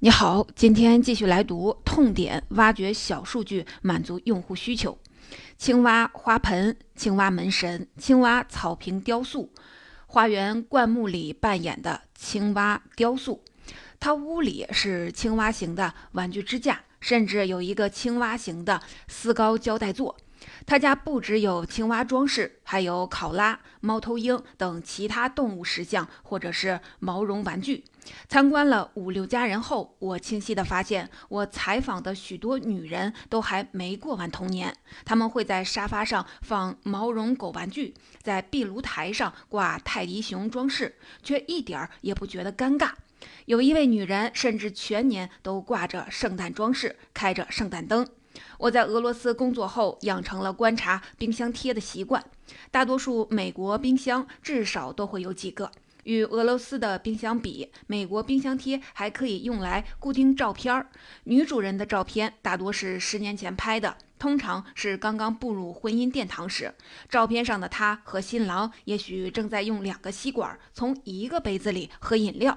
你好，今天继续来读痛点，挖掘小数据，满足用户需求。青蛙花盆、青蛙门神、青蛙草坪雕塑，花园灌木里扮演的青蛙雕塑。他屋里是青蛙形的玩具支架，甚至有一个青蛙形的丝高胶带座。他家不只有青蛙装饰，还有考拉、猫头鹰等其他动物石像，或者是毛绒玩具。参观了五六家人后，我清晰地发现，我采访的许多女人都还没过完童年。他们会在沙发上放毛绒狗玩具，在壁炉台上挂泰迪熊装饰，却一点儿也不觉得尴尬。有一位女人甚至全年都挂着圣诞装饰，开着圣诞灯。我在俄罗斯工作后，养成了观察冰箱贴的习惯。大多数美国冰箱至少都会有几个。与俄罗斯的冰箱比，美国冰箱贴还可以用来固定照片儿。女主人的照片大多是十年前拍的，通常是刚刚步入婚姻殿堂时。照片上的她和新郎也许正在用两个吸管从一个杯子里喝饮料。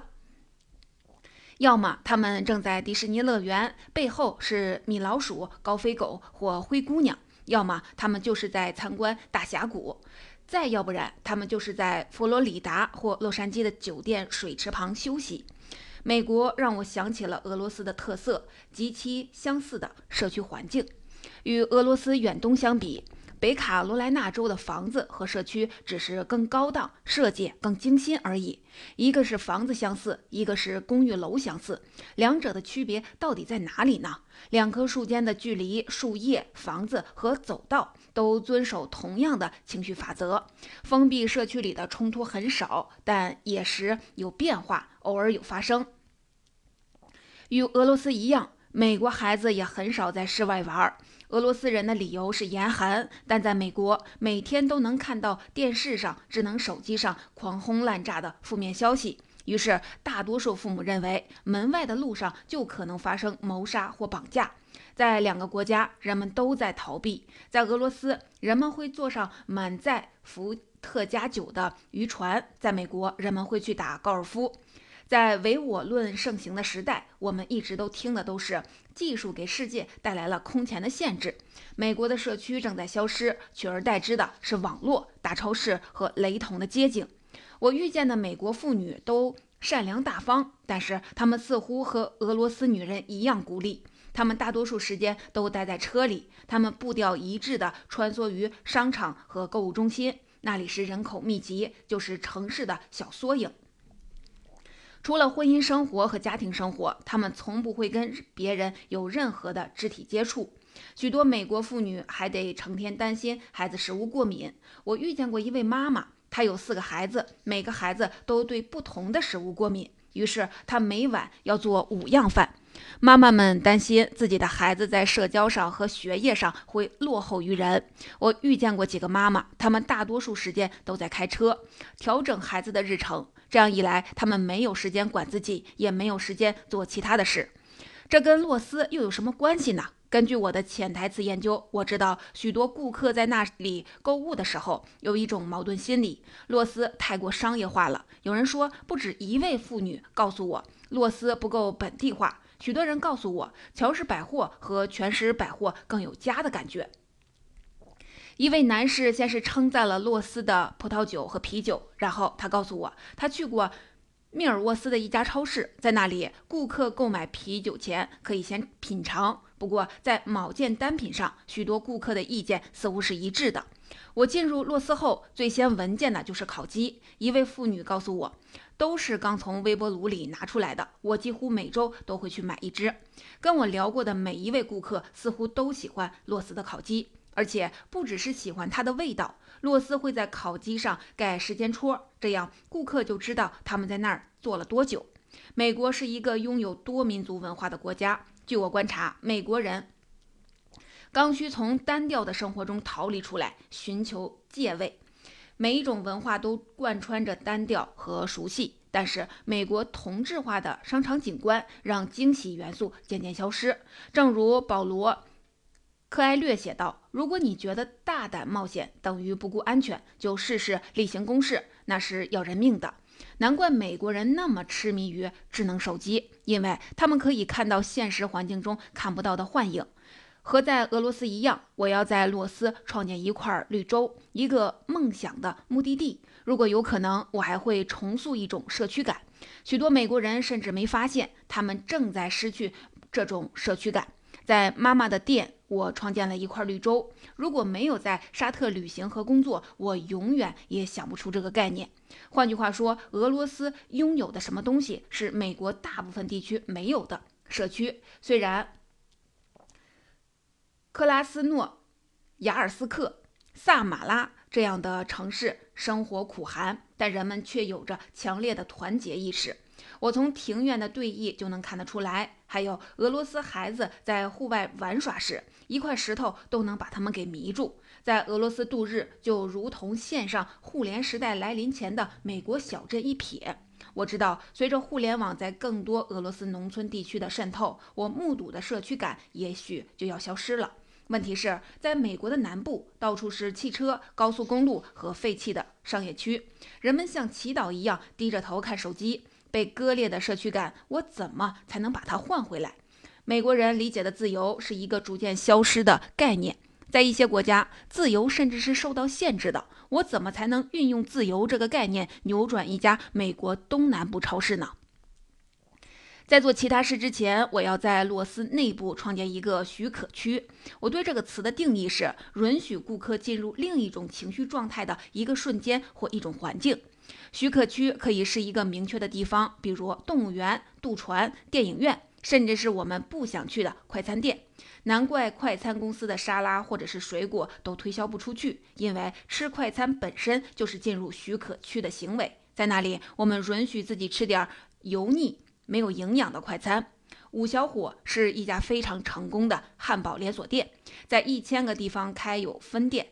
要么他们正在迪士尼乐园，背后是米老鼠、高飞狗或灰姑娘；要么他们就是在参观大峡谷；再要不然，他们就是在佛罗里达或洛杉矶的酒店水池旁休息。美国让我想起了俄罗斯的特色极其相似的社区环境，与俄罗斯远东相比。北卡罗来纳州的房子和社区只是更高档、设计更精心而已。一个是房子相似，一个是公寓楼相似，两者的区别到底在哪里呢？两棵树间的距离、树叶、房子和走道都遵守同样的情绪法则。封闭社区里的冲突很少，但也时有变化，偶尔有发生。与俄罗斯一样，美国孩子也很少在室外玩。俄罗斯人的理由是严寒，但在美国每天都能看到电视上、智能手机上狂轰滥炸的负面消息，于是大多数父母认为门外的路上就可能发生谋杀或绑架。在两个国家，人们都在逃避。在俄罗斯，人们会坐上满载伏特加酒的渔船；在美国，人们会去打高尔夫。在唯我论盛行的时代，我们一直都听的都是技术给世界带来了空前的限制。美国的社区正在消失，取而代之的是网络、大超市和雷同的街景。我遇见的美国妇女都善良大方，但是她们似乎和俄罗斯女人一样孤立。他们大多数时间都待在车里，他们步调一致地穿梭于商场和购物中心，那里是人口密集，就是城市的小缩影。除了婚姻生活和家庭生活，他们从不会跟别人有任何的肢体接触。许多美国妇女还得成天担心孩子食物过敏。我遇见过一位妈妈，她有四个孩子，每个孩子都对不同的食物过敏，于是她每晚要做五样饭。妈妈们担心自己的孩子在社交上和学业上会落后于人。我遇见过几个妈妈，她们大多数时间都在开车，调整孩子的日程。这样一来，他们没有时间管自己，也没有时间做其他的事。这跟洛斯又有什么关系呢？根据我的潜台词研究，我知道许多顾客在那里购物的时候有一种矛盾心理：洛斯太过商业化了。有人说，不止一位妇女告诉我，洛斯不够本地化。许多人告诉我，乔氏百货和全食百货更有家的感觉。一位男士先是称赞了洛斯的葡萄酒和啤酒，然后他告诉我，他去过密尔沃斯的一家超市，在那里，顾客购买啤酒前可以先品尝。不过，在某件单品上，许多顾客的意见似乎是一致的。我进入洛斯后，最先闻见的就是烤鸡。一位妇女告诉我，都是刚从微波炉里拿出来的。我几乎每周都会去买一只。跟我聊过的每一位顾客似乎都喜欢洛斯的烤鸡。而且不只是喜欢它的味道，洛斯会在烤鸡上盖时间戳，这样顾客就知道他们在那儿做了多久。美国是一个拥有多民族文化的国家，据我观察，美国人刚需从单调的生活中逃离出来，寻求借位。每一种文化都贯穿着单调和熟悉，但是美国同质化的商场景观让惊喜元素渐渐消失，正如保罗。克埃略写道：“如果你觉得大胆冒险等于不顾安全，就试试例行公事，那是要人命的。”难怪美国人那么痴迷于智能手机，因为他们可以看到现实环境中看不到的幻影。和在俄罗斯一样，我要在洛斯创建一块绿洲，一个梦想的目的地。如果有可能，我还会重塑一种社区感。许多美国人甚至没发现，他们正在失去这种社区感。在妈妈的店，我创建了一块绿洲。如果没有在沙特旅行和工作，我永远也想不出这个概念。换句话说，俄罗斯拥有的什么东西是美国大部分地区没有的社区？虽然。克拉斯诺亚尔斯克、萨马拉这样的城市生活苦寒，但人们却有着强烈的团结意识。我从庭院的对弈就能看得出来。还有俄罗斯孩子在户外玩耍时，一块石头都能把他们给迷住。在俄罗斯度日，就如同线上互联时代来临前的美国小镇一瞥。我知道，随着互联网在更多俄罗斯农村地区的渗透，我目睹的社区感也许就要消失了。问题是在美国的南部，到处是汽车、高速公路和废弃的商业区，人们像祈祷一样低着头看手机。被割裂的社区感，我怎么才能把它换回来？美国人理解的自由是一个逐渐消失的概念，在一些国家，自由甚至是受到限制的。我怎么才能运用自由这个概念，扭转一家美国东南部超市呢？在做其他事之前，我要在洛斯内部创建一个许可区。我对这个词的定义是：允许顾客进入另一种情绪状态的一个瞬间或一种环境。许可区可以是一个明确的地方，比如动物园、渡船、电影院，甚至是我们不想去的快餐店。难怪快餐公司的沙拉或者是水果都推销不出去，因为吃快餐本身就是进入许可区的行为。在那里，我们允许自己吃点油腻。没有营养的快餐。五小火是一家非常成功的汉堡连锁店，在一千个地方开有分店。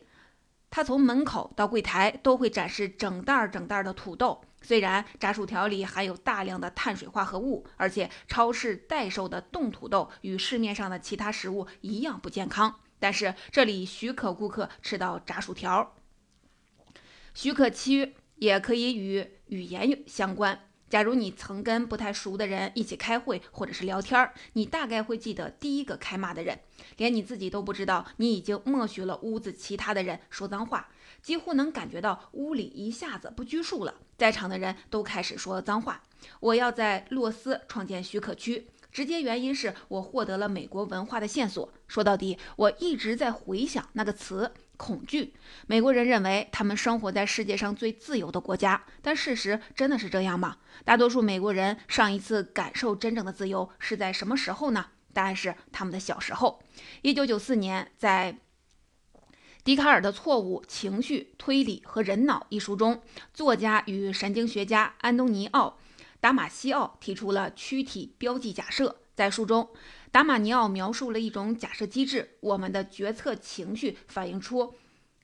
他从门口到柜台都会展示整袋整袋的土豆。虽然炸薯条里含有大量的碳水化合物，而且超市代售的冻土豆与市面上的其他食物一样不健康，但是这里许可顾客吃到炸薯条。许可区也可以与语言相关。假如你曾跟不太熟的人一起开会或者是聊天儿，你大概会记得第一个开骂的人，连你自己都不知道，你已经默许了屋子其他的人说脏话，几乎能感觉到屋里一下子不拘束了，在场的人都开始说脏话。我要在洛斯创建许可区，直接原因是我获得了美国文化的线索。说到底，我一直在回想那个词。恐惧。美国人认为他们生活在世界上最自由的国家，但事实真的是这样吗？大多数美国人上一次感受真正的自由是在什么时候呢？答案是他们的小时候。一九九四年，在笛卡尔的《错误、情绪、推理和人脑》一书中，作家与神经学家安东尼奥·达马西奥提出了躯体标记假设。在书中，达马尼奥描述了一种假设机制：我们的决策情绪反映出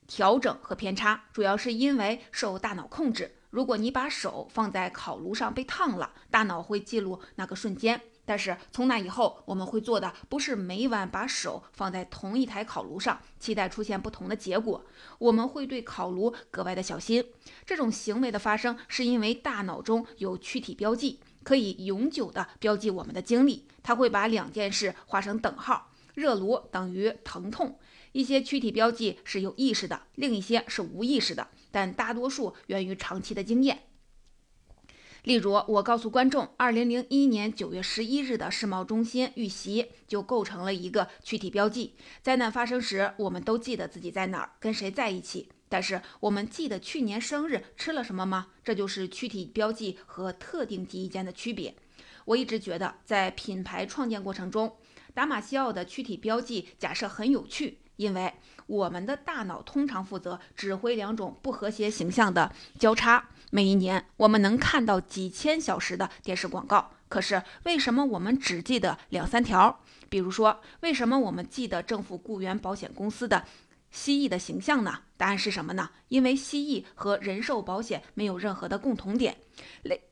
调整和偏差，主要是因为受大脑控制。如果你把手放在烤炉上被烫了，大脑会记录那个瞬间。但是从那以后，我们会做的不是每晚把手放在同一台烤炉上，期待出现不同的结果。我们会对烤炉格外的小心。这种行为的发生是因为大脑中有躯体标记。可以永久地标记我们的经历，它会把两件事画成等号。热炉等于疼痛。一些躯体标记是有意识的，另一些是无意识的，但大多数源于长期的经验。例如，我告诉观众，2001年9月11日的世贸中心遇袭就构成了一个躯体标记。灾难发生时，我们都记得自己在哪儿，跟谁在一起。但是我们记得去年生日吃了什么吗？这就是躯体标记和特定记忆间的区别。我一直觉得，在品牌创建过程中，达马西奥的躯体标记假设很有趣，因为我们的大脑通常负责指挥两种不和谐形象的交叉。每一年，我们能看到几千小时的电视广告，可是为什么我们只记得两三条？比如说，为什么我们记得政府雇员保险公司的？蜥蜴的形象呢？答案是什么呢？因为蜥蜴和人寿保险没有任何的共同点。类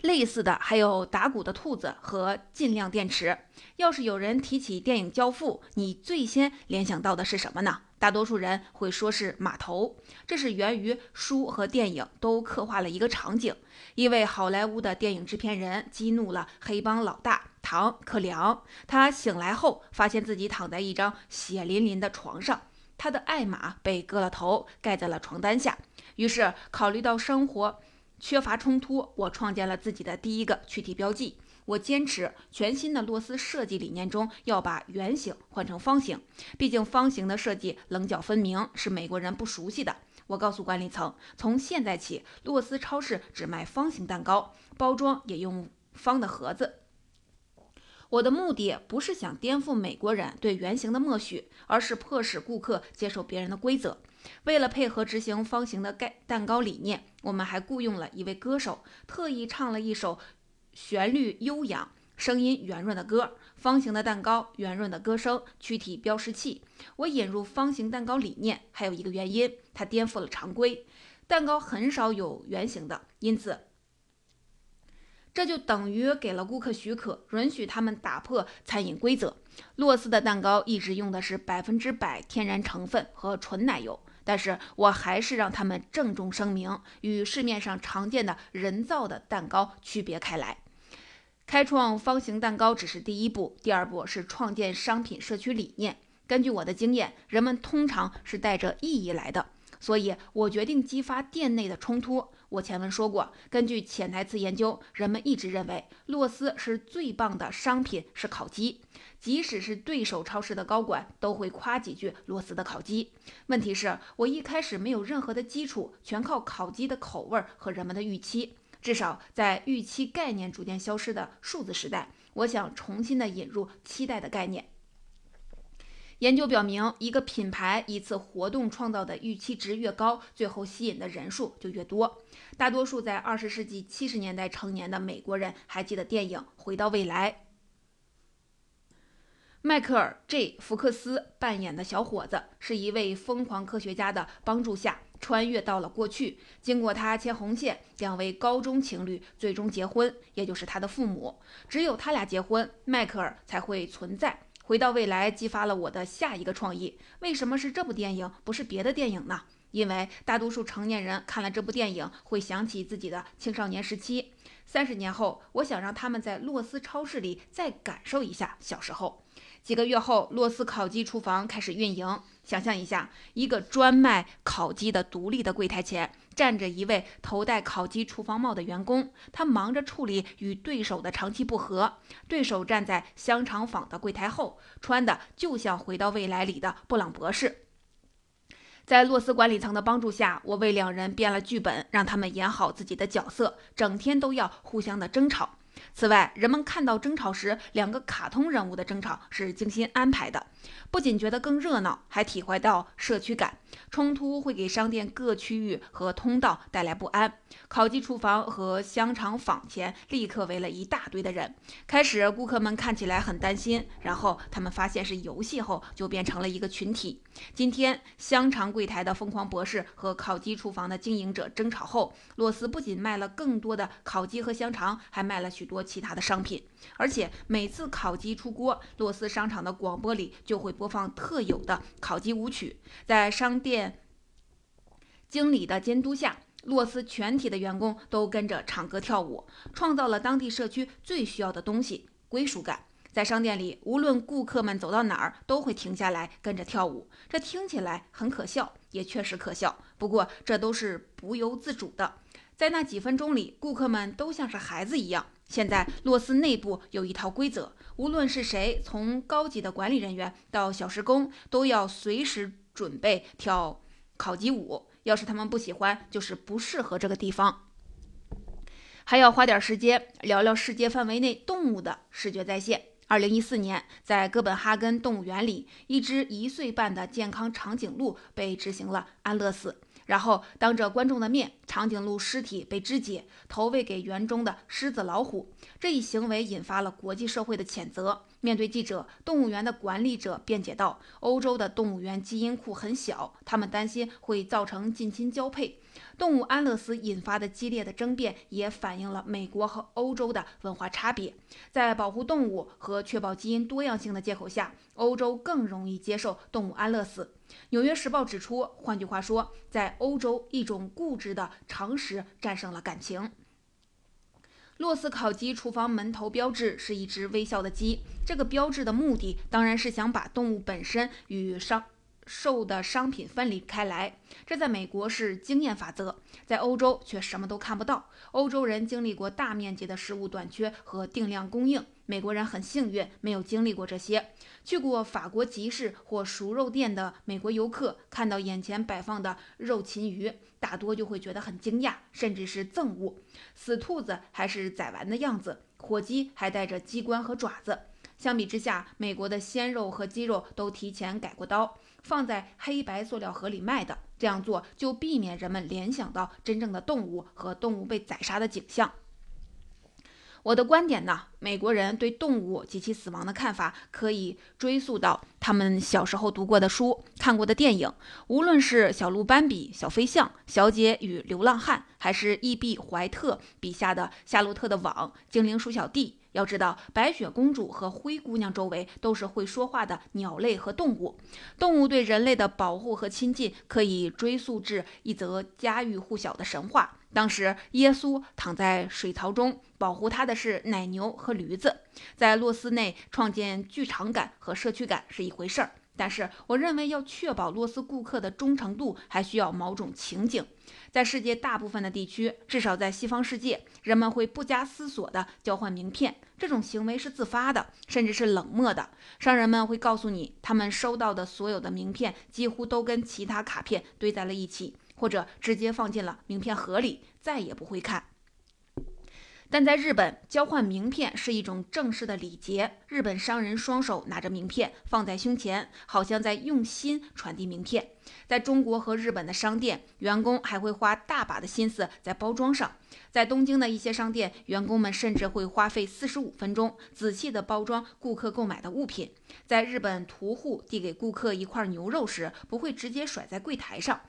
类似的还有打鼓的兔子和尽量电池。要是有人提起电影《教父》，你最先联想到的是什么呢？大多数人会说是码头，这是源于书和电影都刻画了一个场景：一位好莱坞的电影制片人激怒了黑帮老大唐·克良，他醒来后发现自己躺在一张血淋淋的床上，他的爱马被割了头，盖在了床单下。于是考虑到生活缺乏冲突，我创建了自己的第一个躯体标记。我坚持全新的洛斯设计理念中要把圆形换成方形，毕竟方形的设计棱角分明，是美国人不熟悉的。我告诉管理层，从现在起，洛斯超市只卖方形蛋糕，包装也用方的盒子。我的目的不是想颠覆美国人对圆形的默许，而是迫使顾客接受别人的规则。为了配合执行方形的盖蛋糕理念，我们还雇佣了一位歌手，特意唱了一首。旋律悠扬、声音圆润的歌，方形的蛋糕，圆润的歌声，躯体标识器。我引入方形蛋糕理念，还有一个原因，它颠覆了常规。蛋糕很少有圆形的，因此这就等于给了顾客许可，允许他们打破餐饮规则。洛斯的蛋糕一直用的是百分之百天然成分和纯奶油，但是我还是让他们郑重声明，与市面上常见的人造的蛋糕区别开来。开创方形蛋糕只是第一步，第二步是创建商品社区理念。根据我的经验，人们通常是带着意义来的，所以我决定激发店内的冲突。我前文说过，根据潜台词研究，人们一直认为洛斯是最棒的商品是烤鸡，即使是对手超市的高管都会夸几句洛斯的烤鸡。问题是我一开始没有任何的基础，全靠烤鸡的口味和人们的预期。至少在预期概念逐渐消失的数字时代，我想重新的引入期待的概念。研究表明，一个品牌一次活动创造的预期值越高，最后吸引的人数就越多。大多数在二十世纪七十年代成年的美国人还记得电影《回到未来》。迈克尔 ·J· 福克斯扮演的小伙子，是一位疯狂科学家的帮助下。穿越到了过去，经过他牵红线，两位高中情侣最终结婚，也就是他的父母。只有他俩结婚，迈克尔才会存在。回到未来激发了我的下一个创意。为什么是这部电影，不是别的电影呢？因为大多数成年人看了这部电影，会想起自己的青少年时期。三十年后，我想让他们在洛斯超市里再感受一下小时候。几个月后，洛斯烤鸡厨房开始运营。想象一下，一个专卖烤鸡的独立的柜台前，站着一位头戴烤鸡厨房帽的员工，他忙着处理与对手的长期不和。对手站在香肠坊的柜台后，穿的就像《回到未来》里的布朗博士。在洛斯管理层的帮助下，我为两人编了剧本，让他们演好自己的角色，整天都要互相的争吵。此外，人们看到争吵时，两个卡通人物的争吵是精心安排的，不仅觉得更热闹，还体会到社区感。冲突会给商店各区域和通道带来不安。烤鸡厨房和香肠坊前立刻围了一大堆的人。开始，顾客们看起来很担心，然后他们发现是游戏后，就变成了一个群体。今天，香肠柜台的疯狂博士和烤鸡厨房的经营者争吵后，洛斯不仅卖了更多的烤鸡和香肠，还卖了许多多其他的商品。而且每次烤鸡出锅，洛斯商场的广播里就会播放特有的烤鸡舞曲。在商店经理的监督下，洛斯全体的员工都跟着唱歌跳舞，创造了当地社区最需要的东西——归属感。在商店里，无论顾客们走到哪儿，都会停下来跟着跳舞。这听起来很可笑，也确实可笑。不过，这都是不由自主的。在那几分钟里，顾客们都像是孩子一样。现在，洛斯内部有一套规则，无论是谁，从高级的管理人员到小时工，都要随时准备跳考级舞。要是他们不喜欢，就是不适合这个地方。还要花点时间聊聊世界范围内动物的视觉再现。二零一四年，在哥本哈根动物园里，一只一岁半的健康长颈鹿被执行了安乐死。然后，当着观众的面，长颈鹿尸体被肢解，投喂给园中的狮子、老虎。这一行为引发了国际社会的谴责。面对记者，动物园的管理者辩解道：“欧洲的动物园基因库很小，他们担心会造成近亲交配。”动物安乐死引发的激烈的争辩，也反映了美国和欧洲的文化差别。在保护动物和确保基因多样性的借口下，欧洲更容易接受动物安乐死。《纽约时报》指出，换句话说，在欧洲，一种固执的常识战胜了感情。洛斯烤鸡厨房门头标志是一只微笑的鸡，这个标志的目的当然是想把动物本身与商。售的商品分离开来，这在美国是经验法则，在欧洲却什么都看不到。欧洲人经历过大面积的食物短缺和定量供应，美国人很幸运没有经历过这些。去过法国集市或熟肉店的美国游客看到眼前摆放的肉禽鱼，大多就会觉得很惊讶，甚至是憎恶。死兔子还是宰完的样子，火鸡还带着鸡冠和爪子。相比之下，美国的鲜肉和鸡肉都提前改过刀。放在黑白塑料盒里卖的，这样做就避免人们联想到真正的动物和动物被宰杀的景象。我的观点呢？美国人对动物及其死亡的看法，可以追溯到他们小时候读过的书、看过的电影。无论是《小鹿斑比》《小飞象》《小姐与流浪汉》，还是伊碧怀特笔下的《夏洛特的网》《精灵鼠小弟》。要知道，白雪公主和灰姑娘周围都是会说话的鸟类和动物。动物对人类的保护和亲近，可以追溯至一则家喻户晓的神话。当时，耶稣躺在水槽中，保护他的是奶牛和驴子。在洛斯内创建剧场感和社区感是一回事儿。但是，我认为要确保罗斯顾客的忠诚度，还需要某种情景。在世界大部分的地区，至少在西方世界，人们会不加思索地交换名片。这种行为是自发的，甚至是冷漠的。商人们会告诉你，他们收到的所有的名片几乎都跟其他卡片堆在了一起，或者直接放进了名片盒里，再也不会看。但在日本，交换名片是一种正式的礼节。日本商人双手拿着名片放在胸前，好像在用心传递名片。在中国和日本的商店，员工还会花大把的心思在包装上。在东京的一些商店，员工们甚至会花费四十五分钟仔细地包装顾客购买的物品。在日本，屠户递给顾客一块牛肉时，不会直接甩在柜台上。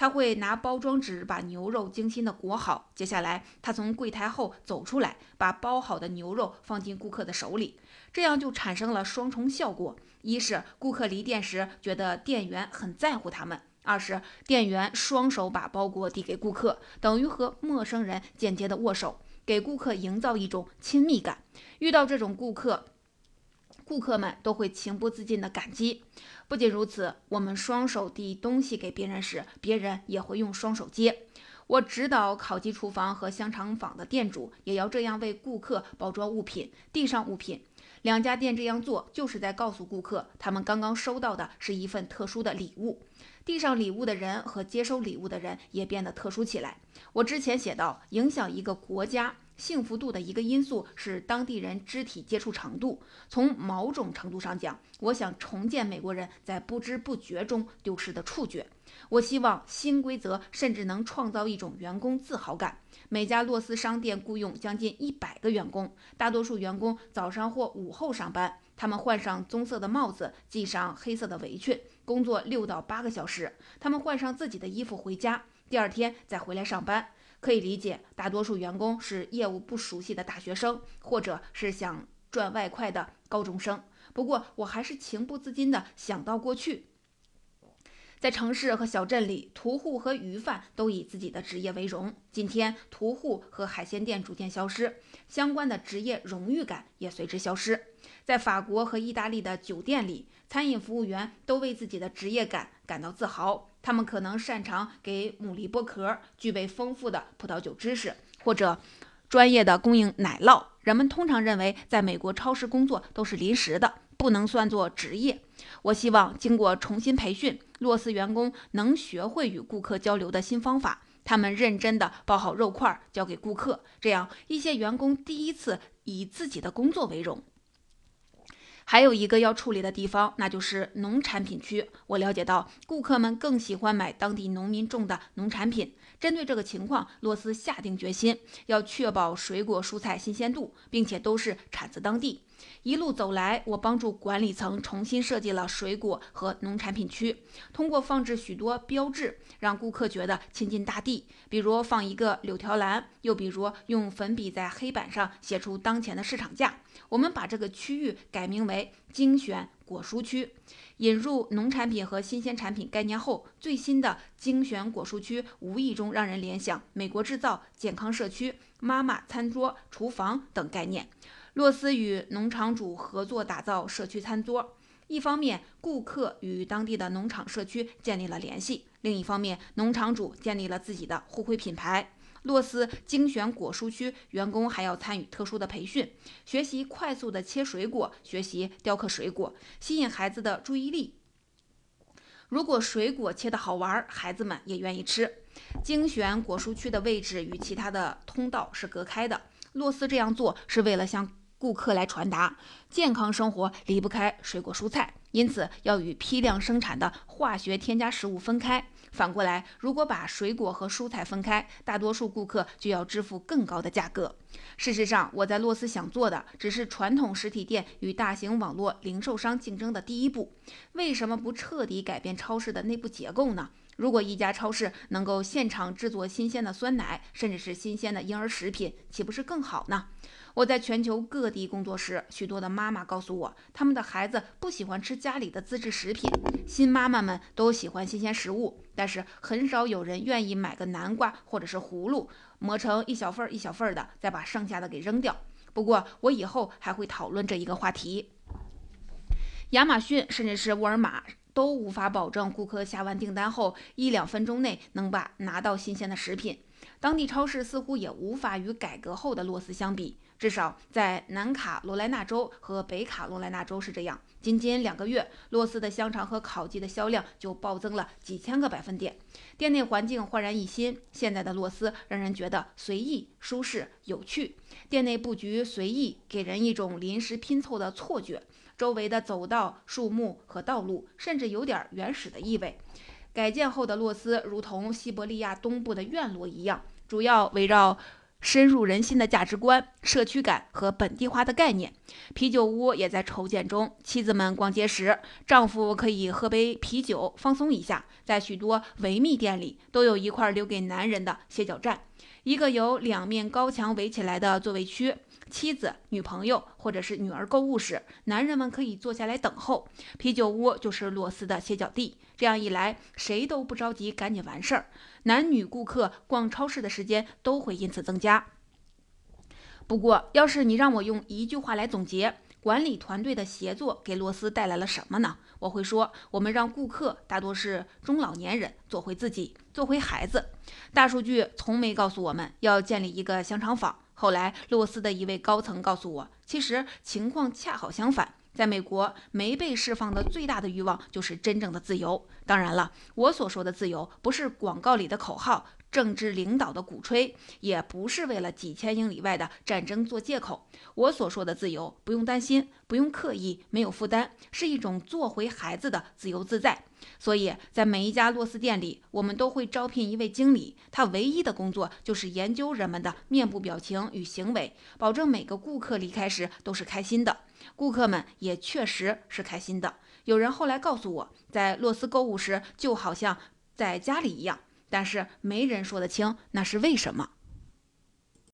他会拿包装纸把牛肉精心的裹好，接下来他从柜台后走出来，把包好的牛肉放进顾客的手里，这样就产生了双重效果：一是顾客离店时觉得店员很在乎他们；二是店员双手把包裹递给顾客，等于和陌生人间接的握手，给顾客营造一种亲密感。遇到这种顾客。顾客们都会情不自禁的感激。不仅如此，我们双手递东西给别人时，别人也会用双手接。我指导烤鸡厨房和香肠坊的店主也要这样为顾客包装物品，递上物品。两家店这样做，就是在告诉顾客，他们刚刚收到的是一份特殊的礼物。递上礼物的人和接收礼物的人也变得特殊起来。我之前写到，影响一个国家。幸福度的一个因素是当地人肢体接触程度。从某种程度上讲，我想重建美国人在不知不觉中丢失的触觉。我希望新规则甚至能创造一种员工自豪感。每家洛斯商店雇佣将近一百个员工，大多数员工早上或午后上班。他们换上棕色的帽子，系上黑色的围裙，工作六到八个小时。他们换上自己的衣服回家，第二天再回来上班。可以理解，大多数员工是业务不熟悉的大学生，或者是想赚外快的高中生。不过，我还是情不自禁地想到过去，在城市和小镇里，屠户和鱼贩都以自己的职业为荣。今天，屠户和海鲜店逐渐消失，相关的职业荣誉感也随之消失。在法国和意大利的酒店里，餐饮服务员都为自己的职业感感到自豪。他们可能擅长给牡蛎剥壳，具备丰富的葡萄酒知识，或者专业的供应奶酪。人们通常认为，在美国超市工作都是临时的，不能算作职业。我希望经过重新培训，洛斯员工能学会与顾客交流的新方法。他们认真地包好肉块交给顾客，这样一些员工第一次以自己的工作为荣。还有一个要处理的地方，那就是农产品区。我了解到，顾客们更喜欢买当地农民种的农产品。针对这个情况，洛斯下定决心要确保水果蔬菜新鲜度，并且都是产自当地。一路走来，我帮助管理层重新设计了水果和农产品区，通过放置许多标志，让顾客觉得亲近大地。比如放一个柳条篮，又比如用粉笔在黑板上写出当前的市场价。我们把这个区域改名为精选果蔬区。引入农产品和新鲜产品概念后，最新的精选果蔬区无意中让人联想“美国制造”“健康社区”“妈妈餐桌”“厨房”等概念。洛斯与农场主合作打造社区餐桌，一方面顾客与当地的农场社区建立了联系，另一方面农场主建立了自己的互惠品牌。洛斯精选果蔬区员工还要参与特殊的培训，学习快速的切水果，学习雕刻水果，吸引孩子的注意力。如果水果切得好玩，孩子们也愿意吃。精选果蔬区的位置与其他的通道是隔开的。洛斯这样做是为了向顾客来传达，健康生活离不开水果蔬菜，因此要与批量生产的化学添加食物分开。反过来，如果把水果和蔬菜分开，大多数顾客就要支付更高的价格。事实上，我在洛斯想做的只是传统实体店与大型网络零售商竞争的第一步。为什么不彻底改变超市的内部结构呢？如果一家超市能够现场制作新鲜的酸奶，甚至是新鲜的婴儿食品，岂不是更好呢？我在全球各地工作时，许多的妈妈告诉我，他们的孩子不喜欢吃家里的自制食品。新妈妈们都喜欢新鲜食物，但是很少有人愿意买个南瓜或者是葫芦，磨成一小份儿一小份儿的，再把剩下的给扔掉。不过，我以后还会讨论这一个话题。亚马逊甚至是沃尔玛都无法保证顾客下完订单后一两分钟内能把拿到新鲜的食品。当地超市似乎也无法与改革后的洛斯相比。至少在南卡罗来纳州和北卡罗来纳州是这样。仅仅两个月，洛斯的香肠和烤鸡的销量就暴增了几千个百分点。店内环境焕然一新，现在的洛斯让人觉得随意、舒适、有趣。店内布局随意，给人一种临时拼凑的错觉。周围的走道、树木和道路甚至有点原始的意味。改建后的洛斯如同西伯利亚东部的院落一样，主要围绕。深入人心的价值观、社区感和本地化的概念，啤酒屋也在筹建中。妻子们逛街时，丈夫可以喝杯啤酒放松一下。在许多维密店里，都有一块留给男人的歇脚站，一个由两面高墙围起来的座位区。妻子、女朋友或者是女儿购物时，男人们可以坐下来等候。啤酒屋就是罗斯的歇脚地。这样一来，谁都不着急，赶紧完事儿。男女顾客逛超市的时间都会因此增加。不过，要是你让我用一句话来总结管理团队的协作给罗斯带来了什么呢？我会说，我们让顾客大多是中老年人做回自己，做回孩子。大数据从没告诉我们要建立一个香肠坊。后来，洛斯的一位高层告诉我，其实情况恰好相反。在美国，没被释放的最大的欲望就是真正的自由。当然了，我所说的自由，不是广告里的口号。政治领导的鼓吹也不是为了几千英里外的战争做借口。我所说的自由，不用担心，不用刻意，没有负担，是一种做回孩子的自由自在。所以在每一家洛斯店里，我们都会招聘一位经理，他唯一的工作就是研究人们的面部表情与行为，保证每个顾客离开时都是开心的。顾客们也确实是开心的。有人后来告诉我，在洛斯购物时就好像在家里一样。但是没人说得清那是为什么。